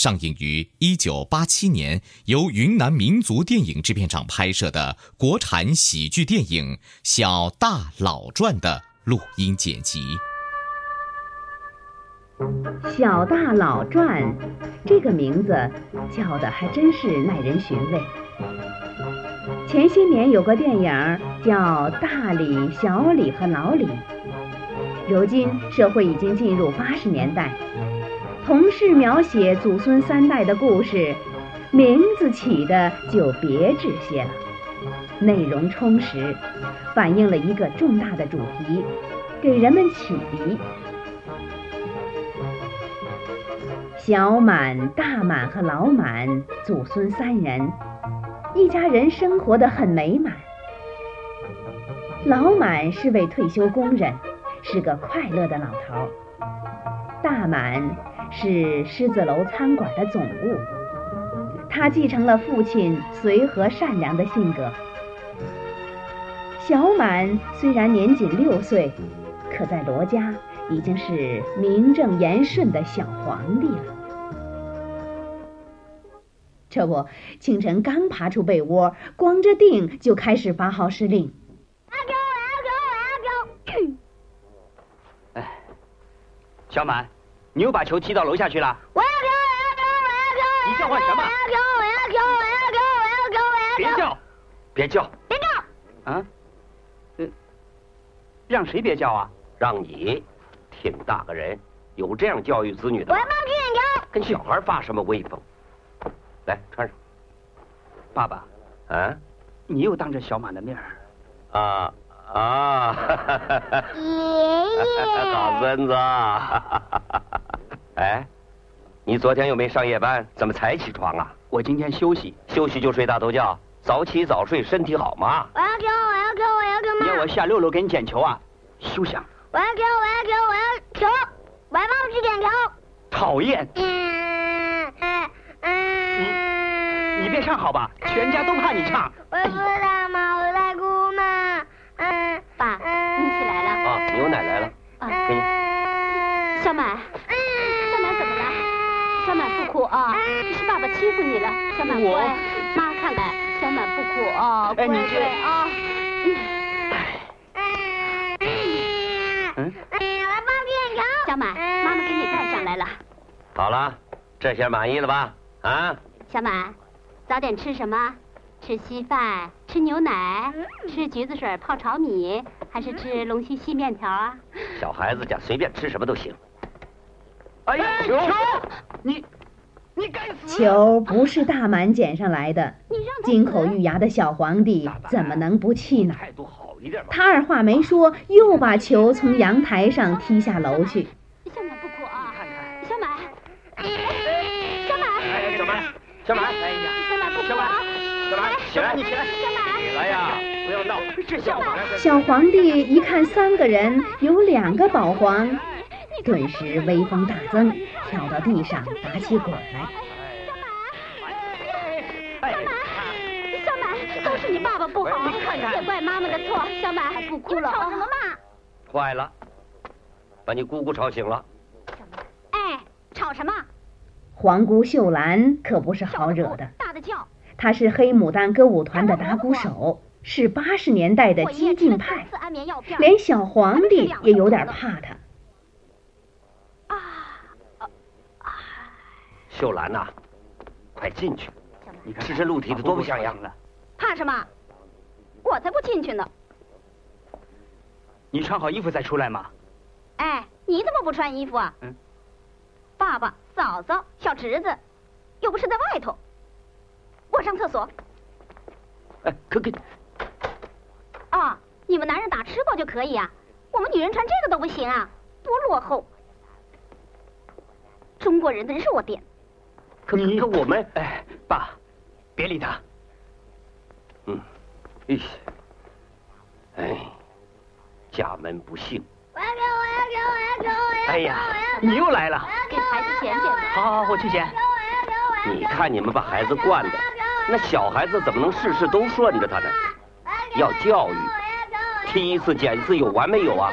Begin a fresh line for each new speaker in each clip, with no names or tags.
上映于1987年由云南民族电影制片厂拍摄的国产喜剧电影《小大老传》的录音剪辑。
《小大老传》这个名字叫的还真是耐人寻味。前些年有个电影叫《大李、小李和老李》，如今社会已经进入八十年代，同是描写祖孙三代的故事，名字起的就别致些了，内容充实，反映了一个重大的主题，给人们启迪。小满、大满和老满祖孙三人，一家人生活得很美满。老满是位退休工人，是个快乐的老头。大满是狮子楼餐馆的总务，他继承了父亲随和善良的性格。小满虽然年仅六岁，可在罗家已经是名正言顺的小皇帝了。这不，清晨刚爬出被窝，光着腚就开始发号施令。
我要丢，我要丢，我要丢！
小满，你又把球踢到楼下去了？
我要丢，我要丢，我要丢！
你叫唤什么
我要丢，我要丢，我要丢，我要丢，我要丢！
别叫！
别叫，
别叫！
啊？呃，让谁别叫啊？
让你，挺大个人，有这样教育子女的
我要？放屁眼球！
跟小孩发什么威风？来，穿上。
爸爸，
啊
你又当着小满的面儿，
啊啊！
爷爷，
好孙子。哎，你昨天又没上夜班，怎么才起床啊？
我今天休息。
休息就睡大头觉，早起早睡身体好吗。
我要丢，我要丢，我要丢
你要！我下六楼给你捡球啊？休想！
我要丢，我要丢，我要球！我要放屁眼球！
讨厌！
嗯嗯嗯。
你别唱好吧？全家都怕你唱。
我不知道嘛，我在哭嘛。嗯，
爸，你起来了。
啊，牛奶来了，
啊，
给你。
小满，小满怎么了？小满不哭啊，是爸爸欺负你了。小满乖，妈看看，小满不哭啊，乖乖啊。小满，妈妈给你带上来了。
好了，这下满意了吧？啊，
小满，早点吃什么？吃稀饭，吃牛奶，吃橘子水泡炒米，还是吃龙须细面条啊？
小孩子家随便吃什么都行。
哎呀，球！你，你该死！
球不是大满捡上来的，
你让
金口玉牙的小皇帝怎么能不气呢？
态度好一点嘛。
他二话没说，又把球从阳台上踢下楼去。
小满不哭啊！
看看，
小满，小满，
哎，小满，小满，
哎呀，
小满不哭
小满
啊！
小满，起来，
你起来！小，
小皇帝一看三个人有两个保皇，顿时威风大增，跳到地上打起滚来。
小满，
小满，都是你爸爸不好，也怪妈妈的错。小满还不哭了，吵什么嘛？
坏了，把你姑姑吵醒了。
哎，吵什么？
皇姑秀兰可不是好惹的，
大的叫。
她是黑牡丹歌舞团的打鼓手，是八十年代的激进派。连小皇帝也有点怕他。啊。
秀兰呐，快进去，
你看
赤身露体的多不像样。
了。
怕什么？我才不进去呢！
你穿好衣服再出来嘛。
哎，你怎么不穿衣服啊？
嗯。
爸爸、嫂嫂、小侄子，又不是在外头。我上厕所。
哎，可可。
啊，你们男人打吃饱就可以啊，我们女人穿这个都不行啊，多落后！中国人的弱点。
可你可我们，
哎，爸，别理他。
嗯，哎，哎，家门不幸。
我要给我要给我要给我要
哎呀，你又来了。
给孩子捡捡吧。
好好好，我去捡。
你看你们把孩子惯的，那小孩子怎么能事事都顺着他呢？要教育，踢一次减一次有完没有啊？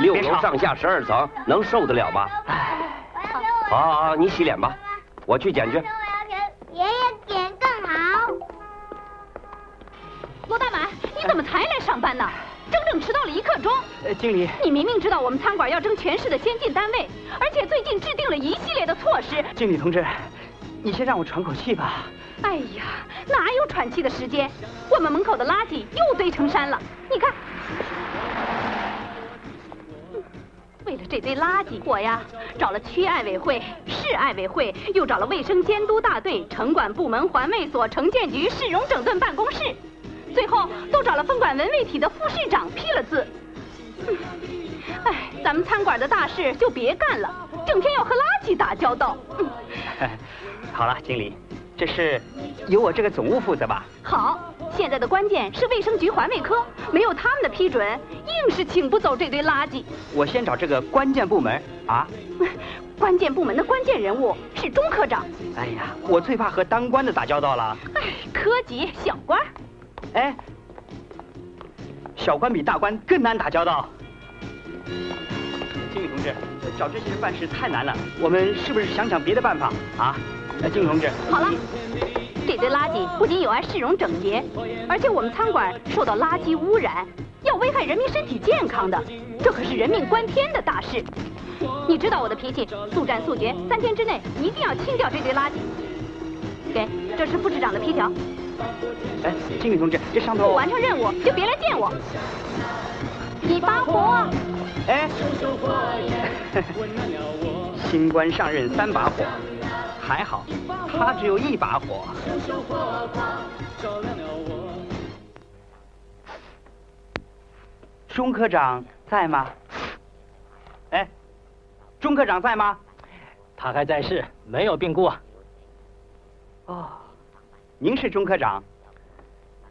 六楼上下十二层，能受得了吗？
哎，
好好好，你洗脸吧，我去捡去。
爷爷捡更好。
罗大满，你怎么才来上班呢？整整迟到了一刻钟。
呃，经理，
你明明知道我们餐馆要争全市的先进单位，而且最近制定了一系列的措施。
经理同志，你先让我喘口气吧。
哎呀，哪有喘气的时间？我们门口的垃圾又堆成山了，你看。为了这堆垃圾，我呀找了区爱委会、市爱委会，又找了卫生监督大队、城管部门、环卫所、城建局、市容整顿办公室，最后都找了分管文卫体的副市长批了字。嗯，哎，咱们餐馆的大事就别干了，整天要和垃圾打交道。
好了，经理，这事由我这个总务负责吧。
好，现在的关键是卫生局环卫科，没有他们的批准，硬是请不走这堆垃圾。
我先找这个关键部门啊。
关键部门的关键人物是钟科长。
哎呀，我最怕和当官的打交道了。
哎，科级小官。
哎，小官比大官更难打交道。经理同志，找这些人办事太难了，我们是不是想想别的办法啊？经理同志，
好了，这堆垃圾不仅有碍市容整洁，而且我们餐馆受到垃圾污染，要危害人民身体健康的，这可是人命关天的大事。你知道我的脾气，速战速决，三天之内一定要清掉这堆垃圾。给，这是副市长的批条。
哎，经理同志，这上头
不完成任务就别来见我。你发火？
哎，新官上任三把火，还好他只有一把火。钟科长在吗？哎，钟科长在吗？
他还在世，没有病故啊。
哦，您是钟科长？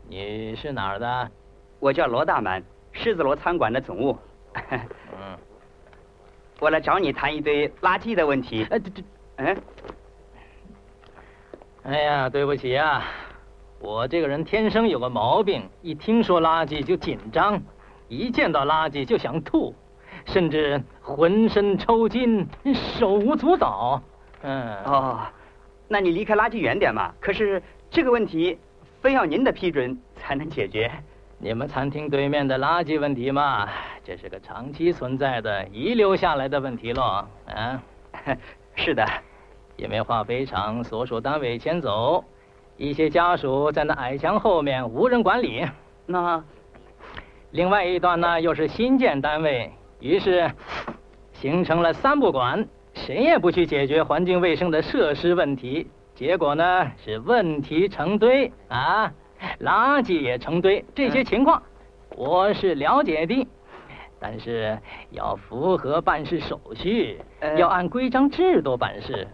你是哪儿的？
我叫罗大满，狮子罗餐馆的总务。
嗯，
我来找你谈一堆垃圾的问题。
哎，这这，
嗯，
哎呀，对不起呀，我这个人天生有个毛病，一听说垃圾就紧张，一见到垃圾就想吐，甚至浑身抽筋，手舞足蹈。嗯，
哦，那你离开垃圾远点嘛。可是这个问题，非要您的批准才能解决。
你们餐厅对面的垃圾问题嘛，这是个长期存在的、遗留下来的问题喽。啊，
是的，
因为化肥厂所属单位迁走，一些家属在那矮墙后面无人管理。
那
另外一段呢，又是新建单位，于是形成了三不管，谁也不去解决环境卫生的设施问题，结果呢是问题成堆啊。垃圾也成堆，这些情况我是了解的，但是要符合办事手续，要按规章制度办事。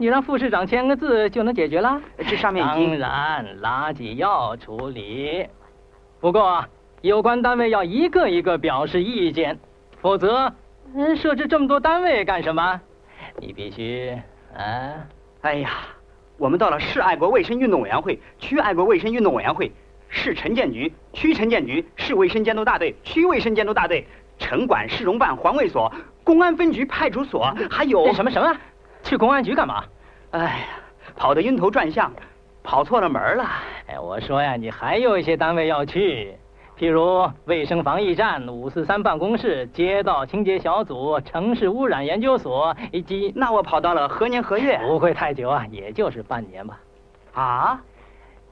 你让副市长签个字就能解决了？
这上面已经
当然，垃圾要处理，不过有关单位要一个一个表示意见，否则设置这么多单位干什么？你必须啊！
哎呀。我们到了市爱国卫生运动委员会、区爱国卫生运动委员会、市城建局、区城建局、市卫生监督大队、区卫生监督大队、城管、市容办、环卫所、公安分局、派出所，还有
什么什么？去公安局干嘛？
哎呀，跑得晕头转向，跑错了门了。
哎，我说呀，你还有一些单位要去。譬如卫生防疫站、五四三办公室、街道清洁小组、城市污染研究所，以及
那我跑到了何年何月？
不会太久啊，也就是半年吧。
啊？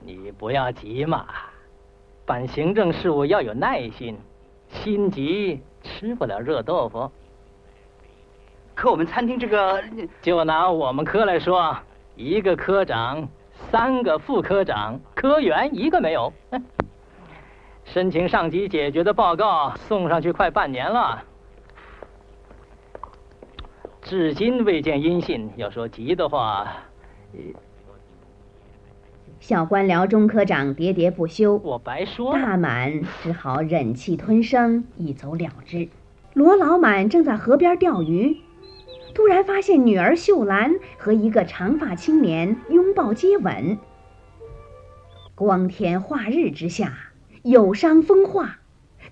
你不要急嘛，办行政事务要有耐心，心急吃不了热豆腐。
可我们餐厅这个，
就拿我们科来说，一个科长，三个副科长，科员一个没有。申请上级解决的报告送上去快半年了，至今未见音信。要说急的话，
小官僚中科长喋喋不休，
我白说。
大满只好忍气吞声，一走了之。罗老满正在河边钓鱼，突然发现女儿秀兰和一个长发青年拥抱接吻。光天化日之下。有伤风化，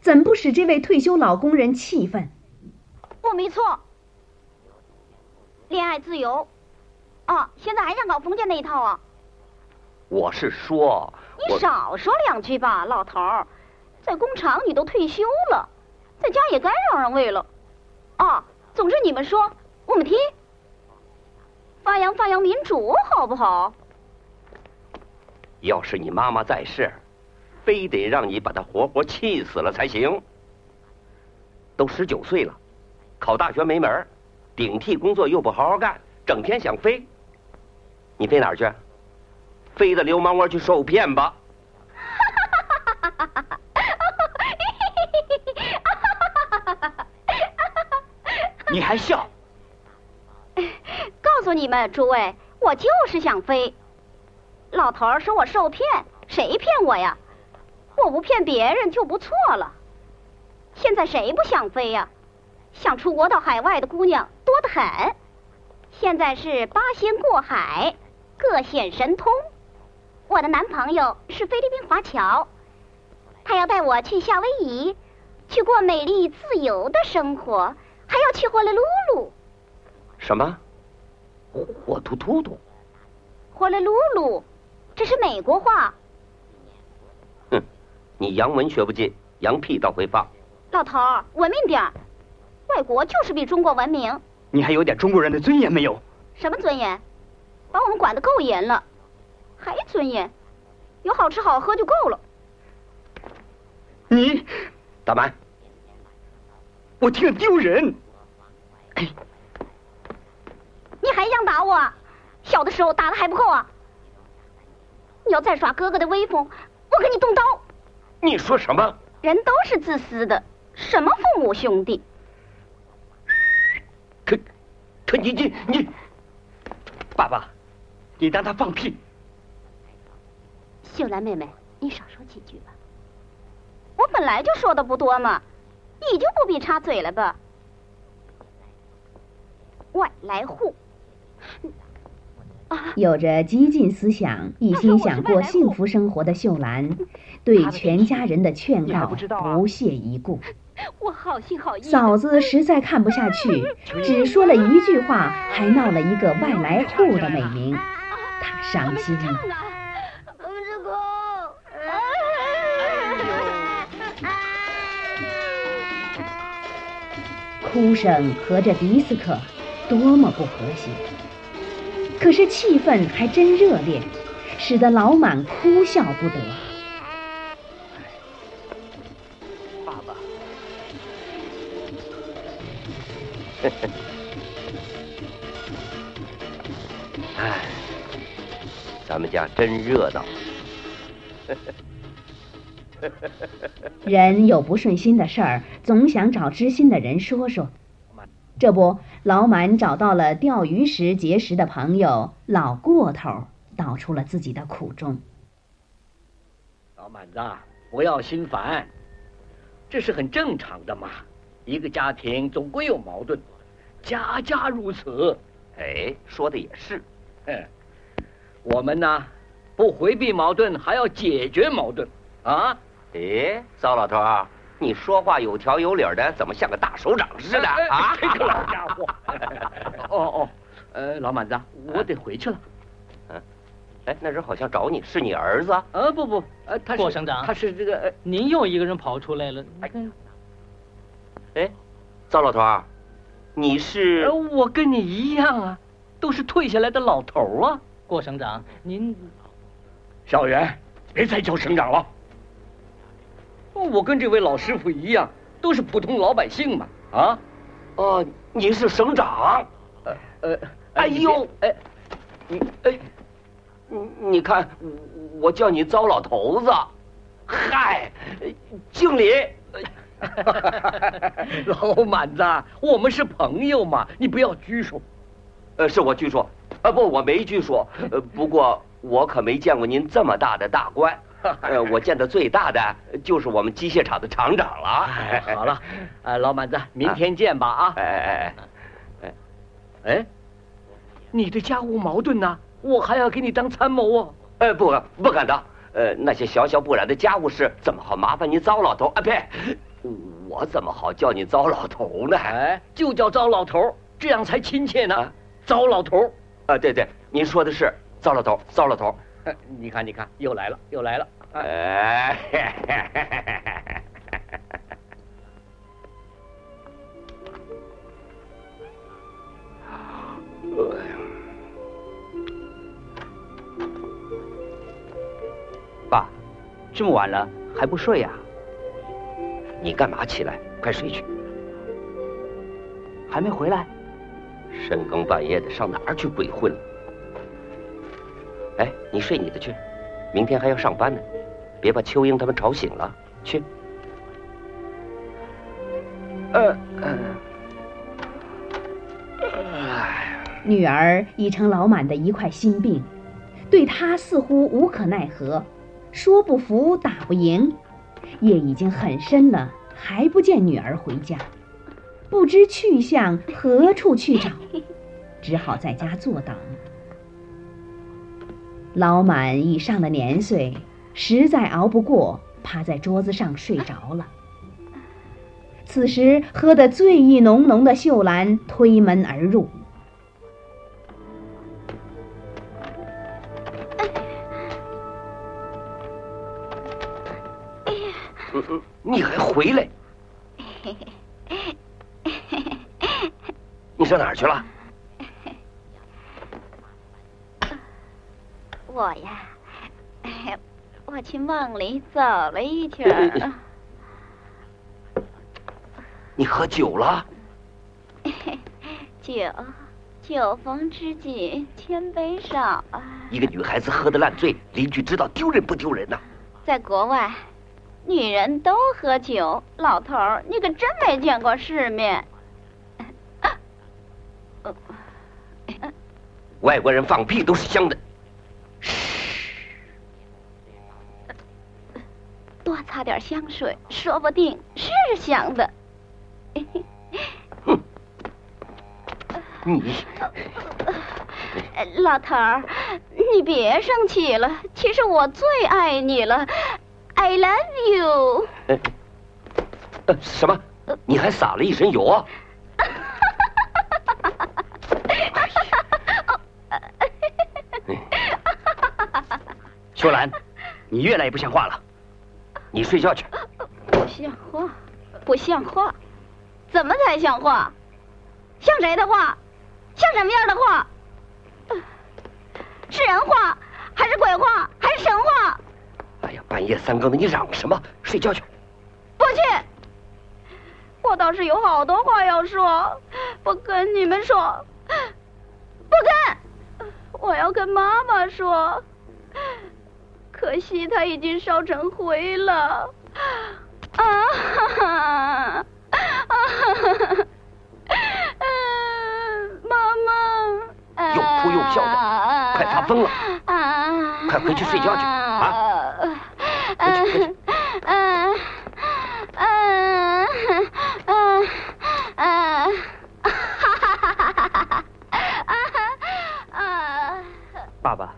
怎不使这位退休老工人气愤？
我没错，恋爱自由，啊，现在还想搞封建那一套啊？
我是说，
你少说两句吧，老头儿，在工厂你都退休了，在家也该让让位了。啊，总之你们说，我们听，发扬发扬民主，好不好？
要是你妈妈在世。非得让你把她活活气死了才行。都十九岁了，考大学没门顶替工作又不好好干，整天想飞。你飞哪儿去？飞到流氓窝去受骗吧！
你还笑？
告诉你们诸位，我就是想飞。老头儿说我受骗，谁骗我呀？我不骗别人就不错了。现在谁不想飞呀？想出国到海外的姑娘多得很。现在是八仙过海，各显神通。我的男朋友是菲律宾华侨，他要带我去夏威夷，去过美丽自由的生活，还要去霍勒鲁鲁。
什么？火突突突？
火了噜噜，这是美国话。
哼你洋文学不进，洋屁倒会放。
老头儿，文明点儿，外国就是比中国文明。
你还有点中国人的尊严没有？
什么尊严？把我们管得够严了，还尊严？有好吃好喝就够了。
你，
大满，
我听着丢人。
你还想打我？小的时候打的还不够啊！你要再耍哥哥的威风，我给你动刀。
你说什么？
人都是自私的，什么父母兄弟？
可，可你你你，
爸爸，你当他放屁。
秀兰妹妹，你少说几句吧。我本来就说的不多嘛，你就不必插嘴了吧。外来户。
有着激进思想、一心想过幸福生活的秀兰，对全家人的劝告不屑一顾。
我好心好意。
嫂子实在看不下去，只说了一句话，还闹了一个外来户的美名，她伤心了。哭声和这迪斯科，多么不和谐！可是气氛还真热烈，使得老满哭笑不得。
爸爸，
哎，咱们家真热闹。
人有不顺心的事儿，总想找知心的人说说。这不，老满找到了钓鱼时结识的朋友老过头，道出了自己的苦衷。
老满子，不要心烦，这是很正常的嘛。一个家庭总归有矛盾，家家如此。
哎，说的也是。
哼，我们呢，不回避矛盾，还要解决矛盾啊。
哎，糟老头儿。你说话有条有理的，怎么像个大首长似的啊？
这个老家伙！哦哦，呃，老满子，我得回去了。
嗯，哎，那人好像找你，是你儿子？
呃，不不，呃，他
郭省长，
他是这个，
您又一个人跑出来了。
哎，哎糟老头儿，你是？
我跟你一样啊，都是退下来的老头啊。
郭省长，您，
小袁，别再叫省长了。我跟这位老师傅一样，都是普通老百姓嘛。啊？
哦，你是省长。
呃呃，
哎呦，哎，你哎，你你看，我叫你糟老头子。嗨，敬礼。
老满子，我们是朋友嘛，你不要拘束。
呃，是我拘束。啊不，我没拘束。呃，不过我可没见过您这么大的大官。呃，我见的最大的就是我们机械厂的厂长了。
好了，呃，老板子，明天见吧啊！
哎哎
哎，哎，你的家务矛盾呢？我还要给你当参谋哦。
哎，不，不敢当。呃，那些小小不染的家务事，怎么好麻烦您糟老头啊？呸，我怎么好叫你糟老头呢？
哎，就叫糟老头，这样才亲切呢。糟老头，
啊，对对，您说的是糟老头，糟老头。
你看，你看，又来了，又来了。
哎，
爸，这么晚了还不睡呀？
你干嘛起来？快睡去。
还没回来？
深更半夜的上哪儿去鬼混了？哎，你睡你的去，明天还要上班呢，别把秋英他们吵醒了。去。
呃呃，女儿已成老满的一块心病，对他似乎无可奈何，说不服打不赢。夜已经很深了，还不见女儿回家，不知去向，何处去找？只好在家坐等。老满已上了年岁，实在熬不过，趴在桌子上睡着了。此时，喝得醉意浓浓的秀兰推门而入。
你还回来？你上哪儿去了？
我呀，我去梦里走了一圈。
你喝酒了？
酒，酒逢知己千杯少啊！
一个女孩子喝得烂醉，邻居知道丢人不丢人呐？
在国外，女人都喝酒。老头儿，你可真没见过世面。
外国人放屁都是香的。
多擦点香水，说不定是香的。
哼，你，
老头儿，你别生气了。其实我最爱你了，I love you。
呃，什么？你还撒了一身油啊？
秋兰，你越来越不像话了。
你睡觉去。
不像话，不像话，怎么才像话？像谁的话？像什么样的话？是人话，还是鬼话，还是神话？
哎呀，半夜三更的，你嚷什么？睡觉去。
不去。我倒是有好多话要说，不跟你们说，不跟，我要跟妈妈说。可惜它已经烧成灰了，啊哈哈，啊哈哈，妈妈，
又哭又笑的，快发疯了，快回去睡觉去啊！回去回去。嗯嗯
嗯嗯，哈哈哈哈哈哈！爸爸，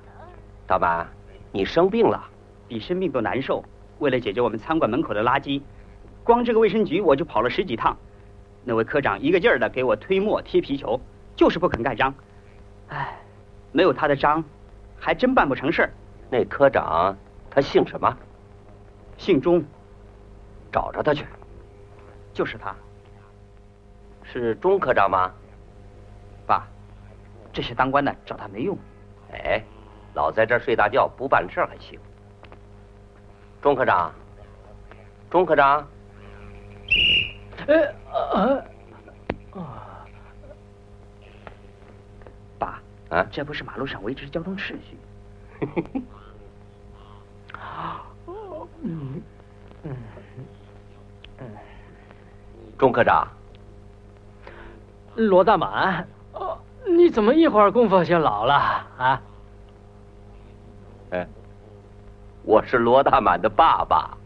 大满。你生病了，
比生病都难受。为了解决我们餐馆门口的垃圾，光这个卫生局我就跑了十几趟。那位科长一个劲儿的给我推磨踢皮球，就是不肯盖章。唉，没有他的章，还真办不成事儿。
那科长他姓什么？
姓钟。
找着他去。
就是他。
是钟科长吗？
爸，这些当官的找他没用。
哎。老在这儿睡大觉不办事还行。钟科长，钟科长。
呃啊，
爸，
啊，
这不是马路上维持交通秩序。
嗯嗯
嗯，钟科长，
罗大满，哦，你怎么一会儿功夫就老了啊？
哎，我是罗大满的爸爸。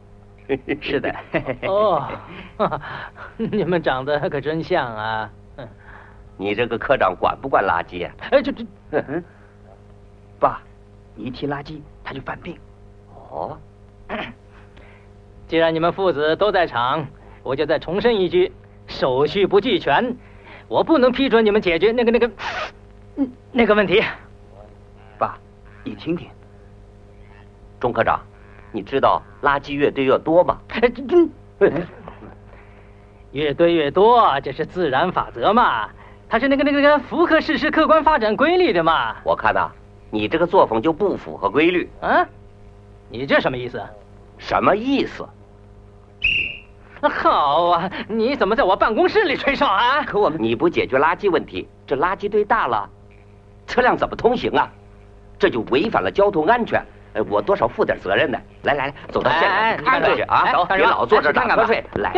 是的。
哦，你们长得可真像啊！
你这个科长管不管垃圾啊？
哎，这这，
嗯，爸，你一提垃圾他就犯病。
哦，
既然你们父子都在场，我就再重申一句：手续不俱全，我不能批准你们解决那个那个，嗯，那个问题。
爸，你听听，
钟科长。你知道垃圾越堆越多吗？
越堆越多，这是自然法则嘛？它是那个那个那个符合事实客观发展规律的嘛？
我看呐，你这个作风就不符合规律。
啊？你这什么意思？
什么意思？
好啊！你怎么在我办公室里吹哨啊？
可我们你不解决垃圾问题，这垃圾堆大了，车辆怎么通行啊？这就违反了交通安全。哎，我多少负点责任呢？来来来，走到现场看看去啊！走别老坐这打瞌睡。来，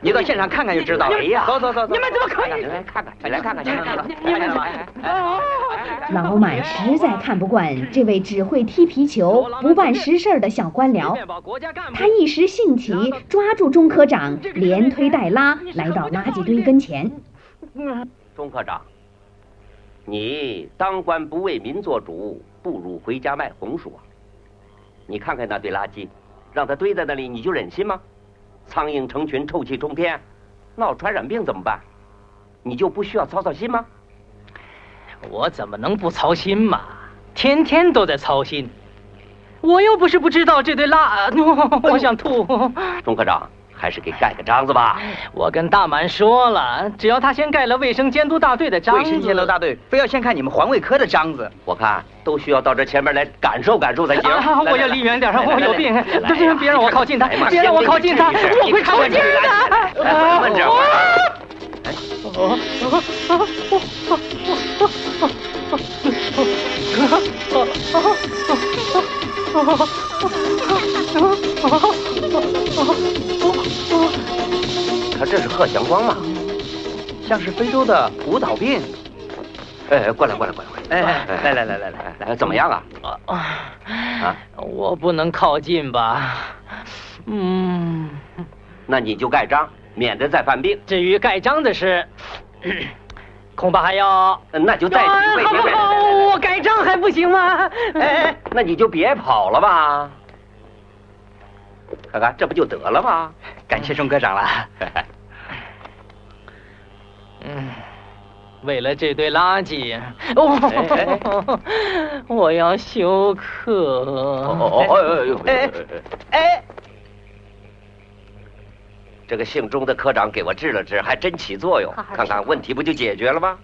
你到现场看看就知道了。
哎呀，
走走走走，
你们怎么可以？
来看看，你来看看，你看看。
你们
老满实在看不惯这位只会踢皮球、不办实事的小官僚，他一时兴起，抓住钟科长，连推带拉来到垃圾堆跟前。
钟科长，你当官不为民做主，不如回家卖红薯啊！你看看那堆垃圾，让它堆在那里，你就忍心吗？苍蝇成群，臭气冲天，闹传染病怎么办？你就不需要操操心吗？
我怎么能不操心嘛？天天都在操心。我又不是不知道这堆垃，我想吐。
钟科长，还是给盖个章子吧。
我跟大满说了，只要他先盖了卫生监督大队的章子。
卫生监督大队非要先看你们环卫科的章子。
我看都需要到这前面来感受感受才行。
我要离远点，我有病，别别让我靠近他，别让我靠近他，我会抽筋的。
慢点。贺祥光吗？
像是非洲的舞蹈病。
哎，过来过来过来过
来！哎，来来来来来
来，怎么样啊？
啊啊！我不能靠近吧？嗯，
那你就盖章，免得再犯病。
至于盖章的事，恐怕还要……
那就再几位。
我盖章还不行吗？
哎，那你就别跑了吧。看看，这不就得了吗？
感谢钟科长了。
嗯，为了这堆垃圾，我要休克。
哦哦哎哎！这个姓钟的科长给我治了治，还真起作用。看看问题不就解决了吗？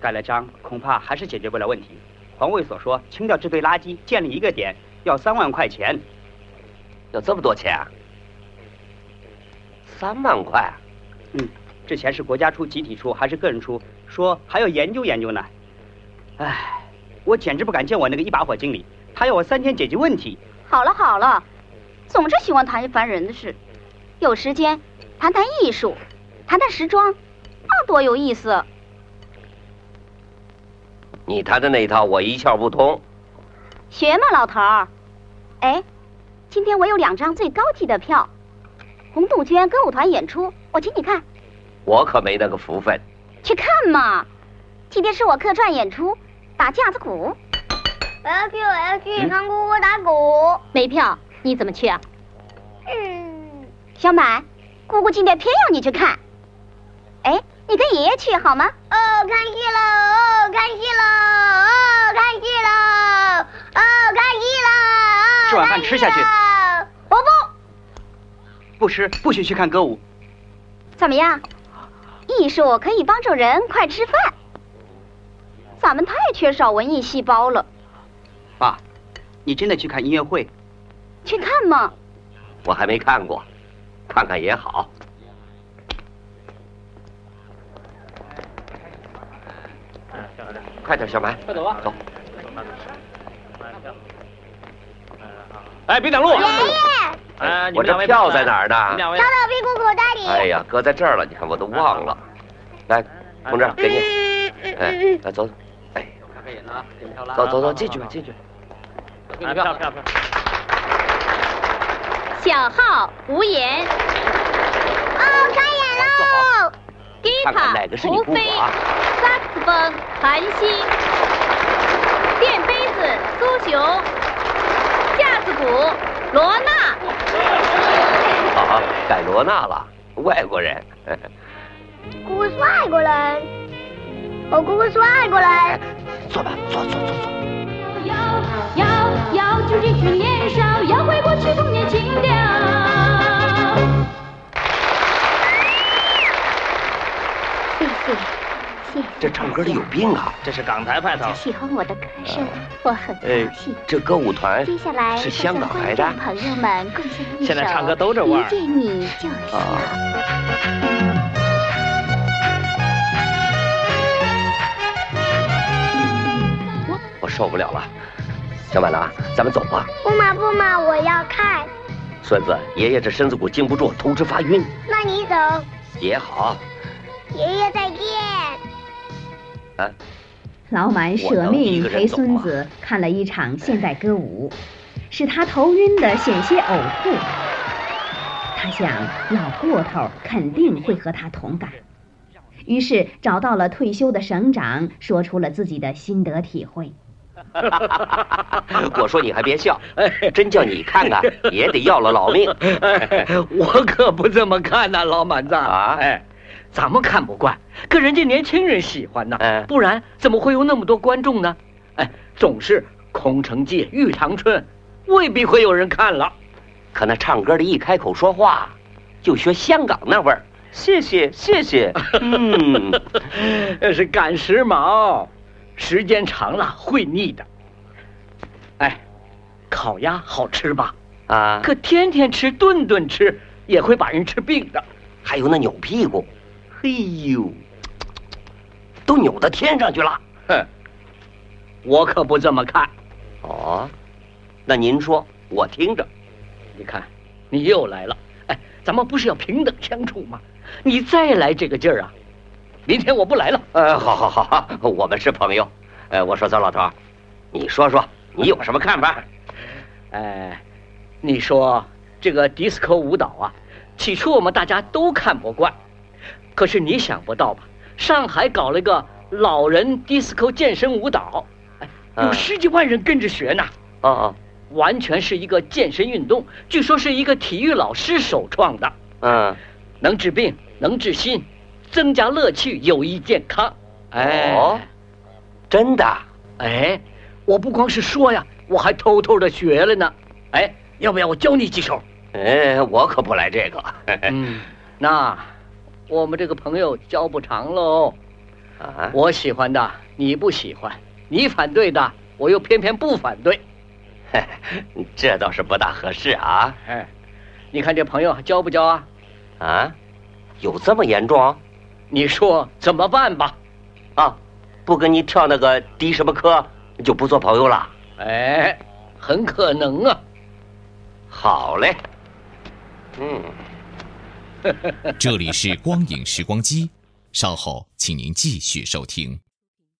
盖了章，恐怕还是解决不了问题。环卫所说，清掉这堆垃圾，建立一个点，要三万块钱。
要这么多钱啊？三万块？
嗯，这钱是国家出、集体出还是个人出？说还要研究研究呢。唉，我简直不敢见我那个一把火经理，他要我三天解决问题。
好了好了，总是喜欢谈烦人的事，有时间谈谈艺术，谈谈时装，那多有意思。
你谈的那一套我一窍不通。
学嘛，老头儿。哎。今天我有两张最高级的票，红杜鹃歌舞团演出，我请你看。
我可没那个福分。
去看嘛！今天是我客串演出，打架子鼓。
我要去，我要去看姑姑打鼓。
没票，你怎么去啊？嗯。小满，姑姑今天偏要你去看。哎，你跟爷爷去好吗？
哦，看戏喽，哦，看戏喽，哦，看戏喽，哦，看戏了。
这碗饭吃下去。
伯伯，
不吃不许去看歌舞。
怎么样？艺术可以帮助人快吃饭。咱们太缺少文艺细胞了。
爸，你真的去看音乐会？
去看吗？
我还没看过。看看也好。快点，小白，
快走吧。
走。
哎，别挡路！
爷爷，
哎，
我这票在哪儿呢？
你们两位
跳到屁股口袋里。
哎呀，搁在这儿了，你看我都忘了。来，同志，给你。哎，来走。哎，
开开眼了啊，检票了啊。
走走走，进去吧，进去。
给你票票票。
小号无言，
哦，开演喽！
吉他胡飞？萨克斯风韩星，电杯子苏雄，罗娜。
啊，改罗娜了，外国人。
姑姑是外国人，我姑姑是外国人。
坐吧，坐坐坐坐。
要要要注进训练少，摇回过去童年情调。
谢谢。
这唱歌的有病啊！
这是港台派头。
喜欢我的歌声，我很
哎
高兴。，
这歌舞团
接下来
是香港来的
向观众朋友们贡献一首
现在唱歌都这味儿
遇见你就想。
啊。我受不了了，小满郎，咱们走吧。
不嘛不嘛，我要看。
孙子，爷爷这身子骨经不住，头直发晕。
那你走，
也好，
爷爷再见。
啊，
老满舍命陪孙子看了一场现代歌舞，使他头晕的险些呕吐。他想，老过头肯定会和他同感，于是找到了退休的省长，说出了自己的心得体会。
我说你还别笑，真叫你看看，也得要了老命。
哎，我可不这么看呐，老满子
啊
哎，咱们看不惯，可人家年轻人喜欢呢，
哎
不然怎么会有那么多观众呢？哎，总是空城计、玉堂春，未必会有人看了。
可那唱歌的一开口说话，就学香港那味儿。谢谢谢谢，嗯，
那是赶时髦，时间长了会腻的。哎，烤鸭好吃吧？
啊，
可天天吃、顿顿吃，也会把人吃病的。
还有那扭屁股，嘿呦，都扭到天上去了。
哼，我可不这么看。
哦，那您说，我听着。
你看，你又来了。哎，咱们不是要平等相处吗？你再来这个劲儿啊，明天我不来了。
呃，好好好好，我们是朋友。呃，我说糟老头，你说说，你有什么看法？
哎，你说这个迪斯科舞蹈啊，起初我们大家都看不惯，可是你想不到吧？上海搞了一个老人迪斯科健身舞蹈，哎，有
嗯
十几万人跟着学呢。
哦哦，
完全是一个健身运动，据说是一个体育老师首创的，
嗯，
能治病，能治心，增加乐趣，有益健康。哎，
哦，真的？
哎，我不光是说呀，我还偷偷的学了呢。哎，要不要我教你几手？
哎，我可不来这个。
嗯，那我们这个朋友交不长喽。
啊，
我喜欢的你不喜欢，你反对的我又偏偏不反对。
这倒是不大合适啊。
哎，你看这朋友交不交啊？
啊，有这么严重？
你说怎么办吧？
啊，不跟你跳那个迪什么科，就不做朋友了。
哎，很可能啊。
好嘞。嗯。
这里是光影时光机，稍后请您继续收听。